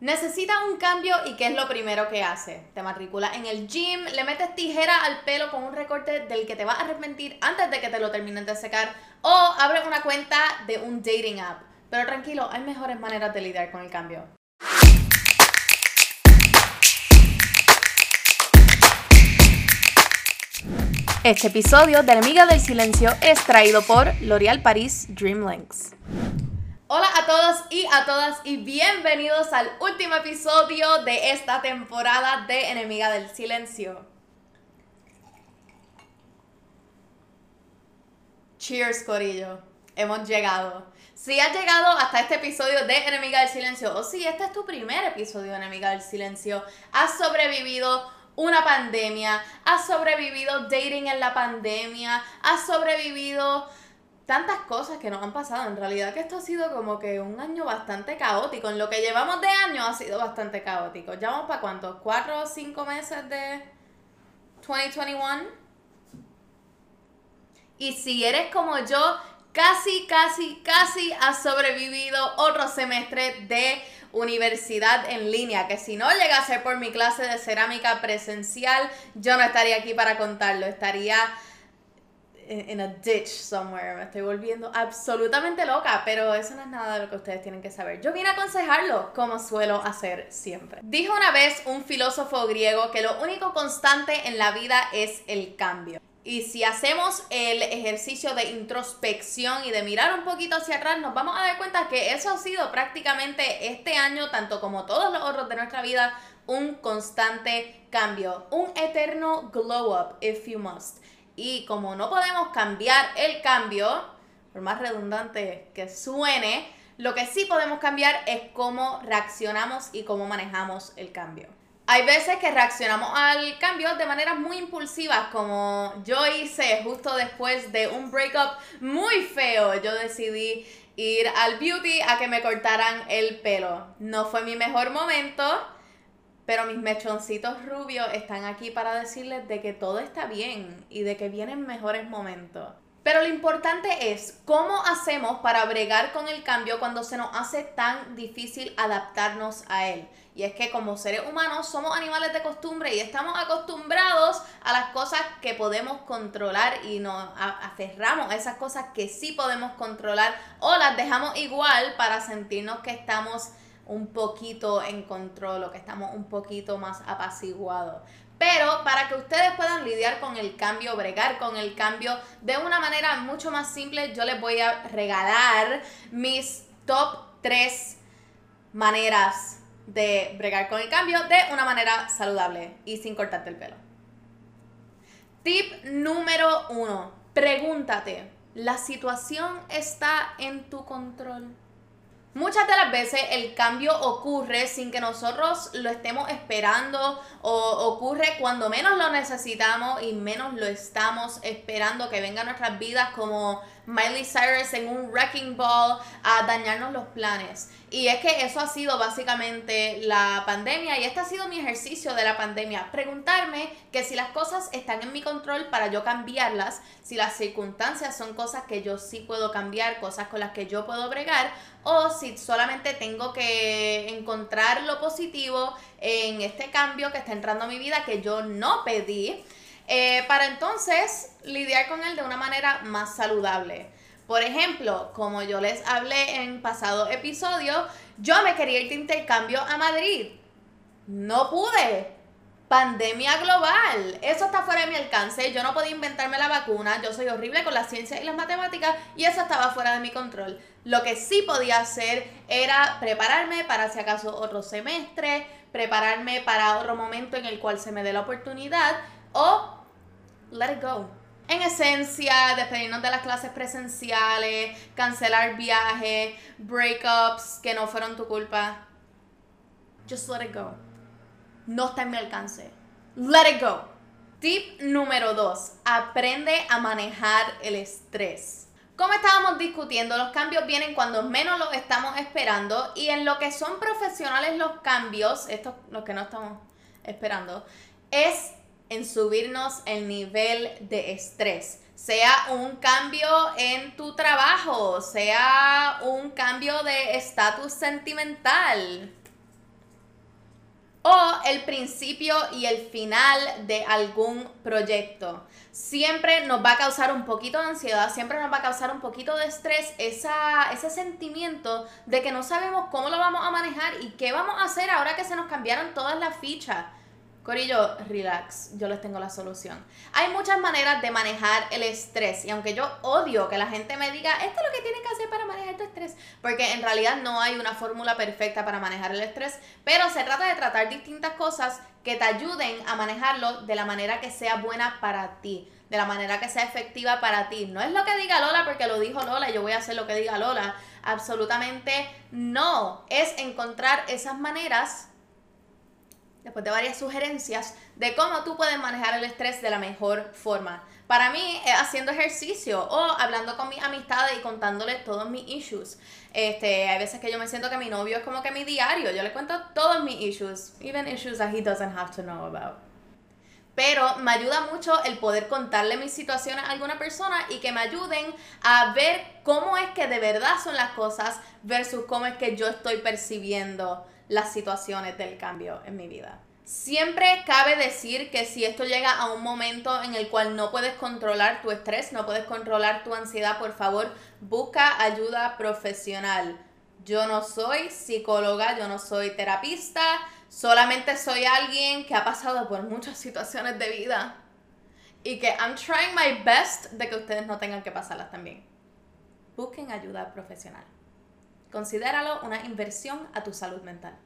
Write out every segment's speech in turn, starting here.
Necesitas un cambio y ¿qué es lo primero que hace? Te matriculas en el gym, le metes tijera al pelo con un recorte del que te vas a arrepentir antes de que te lo terminen de secar o abres una cuenta de un dating app. Pero tranquilo, hay mejores maneras de lidiar con el cambio. Este episodio de La Amiga del Silencio es traído por L'Oréal Paris Dreamlinks. Hola a todos y a todas y bienvenidos al último episodio de esta temporada de Enemiga del Silencio. Cheers, Corillo. Hemos llegado. Si has llegado hasta este episodio de Enemiga del Silencio, o si este es tu primer episodio de Enemiga del Silencio, has sobrevivido una pandemia, has sobrevivido dating en la pandemia, has sobrevivido tantas cosas que nos han pasado. En realidad que esto ha sido como que un año bastante caótico. En lo que llevamos de año ha sido bastante caótico. ¿Ya vamos para cuántos? ¿Cuatro o cinco meses de 2021? Y si eres como yo, casi, casi, casi has sobrevivido otro semestre de universidad en línea, que si no llegase por mi clase de cerámica presencial, yo no estaría aquí para contarlo, estaría en a ditch somewhere. Me estoy volviendo absolutamente loca, pero eso no es nada de lo que ustedes tienen que saber. Yo vine a aconsejarlo, como suelo hacer siempre. Dijo una vez un filósofo griego que lo único constante en la vida es el cambio. Y si hacemos el ejercicio de introspección y de mirar un poquito hacia atrás, nos vamos a dar cuenta que eso ha sido prácticamente este año, tanto como todos los otros de nuestra vida, un constante cambio, un eterno glow up, if you must. Y como no podemos cambiar el cambio, por más redundante que suene, lo que sí podemos cambiar es cómo reaccionamos y cómo manejamos el cambio. Hay veces que reaccionamos al cambio de maneras muy impulsivas, como yo hice justo después de un breakup muy feo. Yo decidí ir al beauty a que me cortaran el pelo. No fue mi mejor momento, pero mis mechoncitos rubios están aquí para decirles de que todo está bien y de que vienen mejores momentos. Pero lo importante es cómo hacemos para bregar con el cambio cuando se nos hace tan difícil adaptarnos a él. Y es que como seres humanos somos animales de costumbre y estamos acostumbrados a las cosas que podemos controlar y nos aferramos a esas cosas que sí podemos controlar o las dejamos igual para sentirnos que estamos un poquito en control o que estamos un poquito más apaciguados. Pero para que ustedes puedan lidiar con el cambio, bregar con el cambio de una manera mucho más simple, yo les voy a regalar mis top 3 maneras de bregar con el cambio de una manera saludable y sin cortarte el pelo. Tip número 1. Pregúntate, ¿la situación está en tu control? Muchas de las veces el cambio ocurre sin que nosotros lo estemos esperando o ocurre cuando menos lo necesitamos y menos lo estamos esperando que venga nuestras vidas como Miley Cyrus en un wrecking ball a dañarnos los planes. Y es que eso ha sido básicamente la pandemia y este ha sido mi ejercicio de la pandemia. Preguntarme que si las cosas están en mi control para yo cambiarlas, si las circunstancias son cosas que yo sí puedo cambiar, cosas con las que yo puedo bregar, o si solamente tengo que encontrar lo positivo en este cambio que está entrando a mi vida que yo no pedí eh, para entonces lidiar con él de una manera más saludable. Por ejemplo, como yo les hablé en pasado episodio, yo me quería ir de intercambio a Madrid. No pude. Pandemia global. Eso está fuera de mi alcance. Yo no podía inventarme la vacuna. Yo soy horrible con la ciencia y las matemáticas y eso estaba fuera de mi control. Lo que sí podía hacer era prepararme para si acaso otro semestre, prepararme para otro momento en el cual se me dé la oportunidad o let it go. En esencia, despedirnos de las clases presenciales, cancelar viajes, breakups que no fueron tu culpa. Just let it go. No está en mi alcance. Let it go. Tip número 2. Aprende a manejar el estrés. Como estábamos discutiendo, los cambios vienen cuando menos los estamos esperando y en lo que son profesionales los cambios, estos los que no estamos esperando, es en subirnos el nivel de estrés. Sea un cambio en tu trabajo, sea un cambio de estatus sentimental. El principio y el final de algún proyecto. Siempre nos va a causar un poquito de ansiedad, siempre nos va a causar un poquito de estrés esa, ese sentimiento de que no sabemos cómo lo vamos a manejar y qué vamos a hacer ahora que se nos cambiaron todas las fichas. Corillo, relax, yo les tengo la solución. Hay muchas maneras de manejar el estrés y aunque yo odio que la gente me diga, esto es lo que tienes que hacer para manejar tu estrés, porque en realidad no hay una fórmula perfecta para manejar el estrés, pero se trata de tratar distintas cosas que te ayuden a manejarlo de la manera que sea buena para ti, de la manera que sea efectiva para ti. No es lo que diga Lola porque lo dijo Lola y yo voy a hacer lo que diga Lola. Absolutamente no. Es encontrar esas maneras después de varias sugerencias de cómo tú puedes manejar el estrés de la mejor forma. Para mí, es haciendo ejercicio o hablando con mis amistades y contándoles todos mis issues. Este, hay veces que yo me siento que mi novio es como que mi diario. Yo le cuento todos mis issues, even issues that he doesn't have to know about. Pero me ayuda mucho el poder contarle mis situaciones a alguna persona y que me ayuden a ver cómo es que de verdad son las cosas versus cómo es que yo estoy percibiendo las situaciones del cambio en mi vida. Siempre cabe decir que si esto llega a un momento en el cual no puedes controlar tu estrés, no puedes controlar tu ansiedad, por favor, busca ayuda profesional. Yo no soy psicóloga, yo no soy terapista, solamente soy alguien que ha pasado por muchas situaciones de vida y que I'm trying my best de que ustedes no tengan que pasarlas también. Busquen ayuda profesional. Considéralo una inversión a tu salud mental.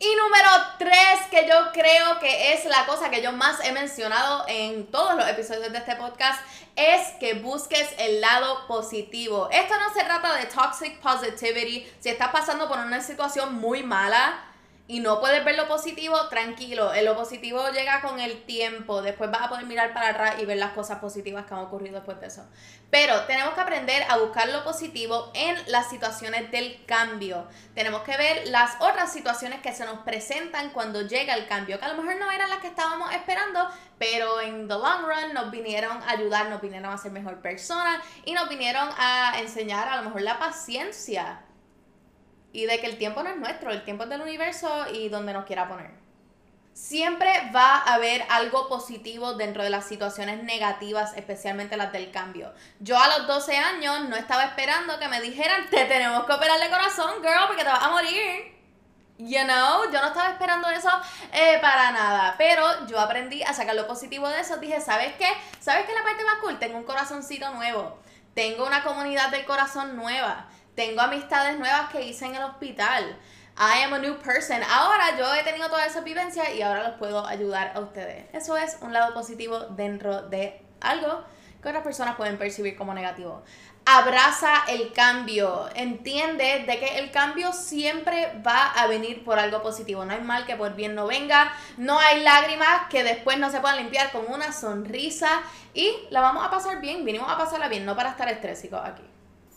Y número 3, que yo creo que es la cosa que yo más he mencionado en todos los episodios de este podcast, es que busques el lado positivo. Esto no se trata de toxic positivity. Si estás pasando por una situación muy mala, y no puedes ver lo positivo, tranquilo. Lo positivo llega con el tiempo. Después vas a poder mirar para atrás y ver las cosas positivas que han ocurrido después de eso. Pero tenemos que aprender a buscar lo positivo en las situaciones del cambio. Tenemos que ver las otras situaciones que se nos presentan cuando llega el cambio, que a lo mejor no eran las que estábamos esperando, pero en the long run nos vinieron a ayudar, nos vinieron a ser mejor personas y nos vinieron a enseñar a lo mejor la paciencia y de que el tiempo no es nuestro, el tiempo es del universo y donde nos quiera poner. Siempre va a haber algo positivo dentro de las situaciones negativas, especialmente las del cambio. Yo a los 12 años no estaba esperando que me dijeran, te tenemos que operar de corazón, girl, porque te vas a morir. You know, yo no estaba esperando eso eh, para nada, pero yo aprendí a sacar lo positivo de eso. Dije, ¿sabes qué? ¿Sabes qué la parte más cool? Tengo un corazoncito nuevo, tengo una comunidad del corazón nueva tengo amistades nuevas que hice en el hospital. I am a new person. Ahora yo he tenido toda esa vivencia y ahora los puedo ayudar a ustedes. Eso es un lado positivo dentro de algo que otras personas pueden percibir como negativo. Abraza el cambio. Entiende de que el cambio siempre va a venir por algo positivo. No hay mal que por bien no venga. No hay lágrimas que después no se puedan limpiar con una sonrisa. Y la vamos a pasar bien. Vinimos a pasarla bien, no para estar estrésicos aquí.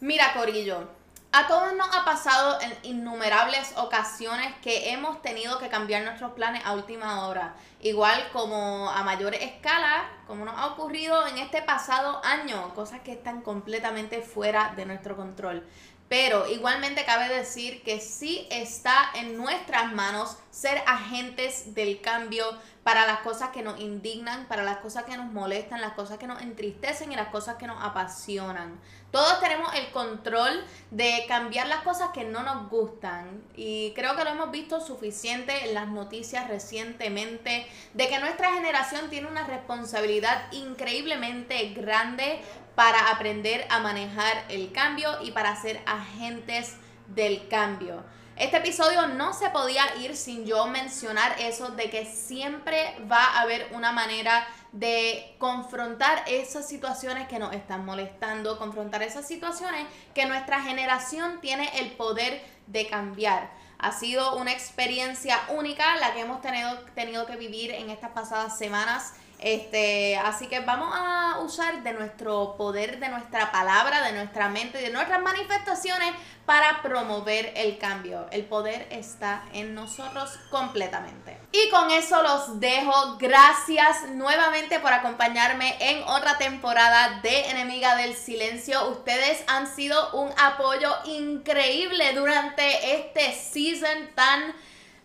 Mira, Corillo a todos nos ha pasado en innumerables ocasiones que hemos tenido que cambiar nuestros planes a última hora. Igual como a mayor escala, como nos ha ocurrido en este pasado año, cosas que están completamente fuera de nuestro control. Pero igualmente cabe decir que sí está en nuestras manos ser agentes del cambio para las cosas que nos indignan, para las cosas que nos molestan, las cosas que nos entristecen y las cosas que nos apasionan. Todos tenemos el control de cambiar las cosas que no nos gustan y creo que lo hemos visto suficiente en las noticias recientemente de que nuestra generación tiene una responsabilidad increíblemente grande para aprender a manejar el cambio y para ser agentes del cambio. Este episodio no se podía ir sin yo mencionar eso de que siempre va a haber una manera de confrontar esas situaciones que nos están molestando, confrontar esas situaciones que nuestra generación tiene el poder de cambiar. Ha sido una experiencia única la que hemos tenido, tenido que vivir en estas pasadas semanas este, así que vamos a usar de nuestro poder, de nuestra palabra, de nuestra mente, de nuestras manifestaciones para promover el cambio. El poder está en nosotros completamente. Y con eso los dejo. Gracias nuevamente por acompañarme en otra temporada de Enemiga del Silencio. Ustedes han sido un apoyo increíble durante este season tan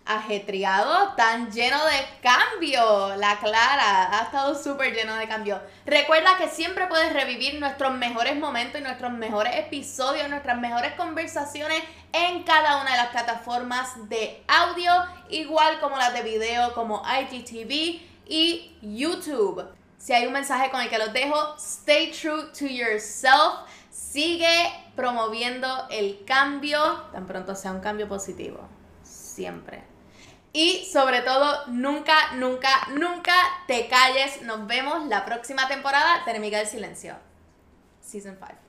ajetreado, tan lleno de cambio. La Clara ha estado súper lleno de cambio. Recuerda que siempre puedes revivir nuestros mejores momentos y nuestros mejores episodios, nuestras mejores conversaciones en cada una de las plataformas de audio, igual como las de video como IGTV y YouTube. Si hay un mensaje con el que los dejo, stay true to yourself. Sigue promoviendo el cambio, tan pronto sea un cambio positivo. Siempre. Y sobre todo, nunca, nunca, nunca te calles. Nos vemos la próxima temporada de Enemiga del Silencio. Season 5.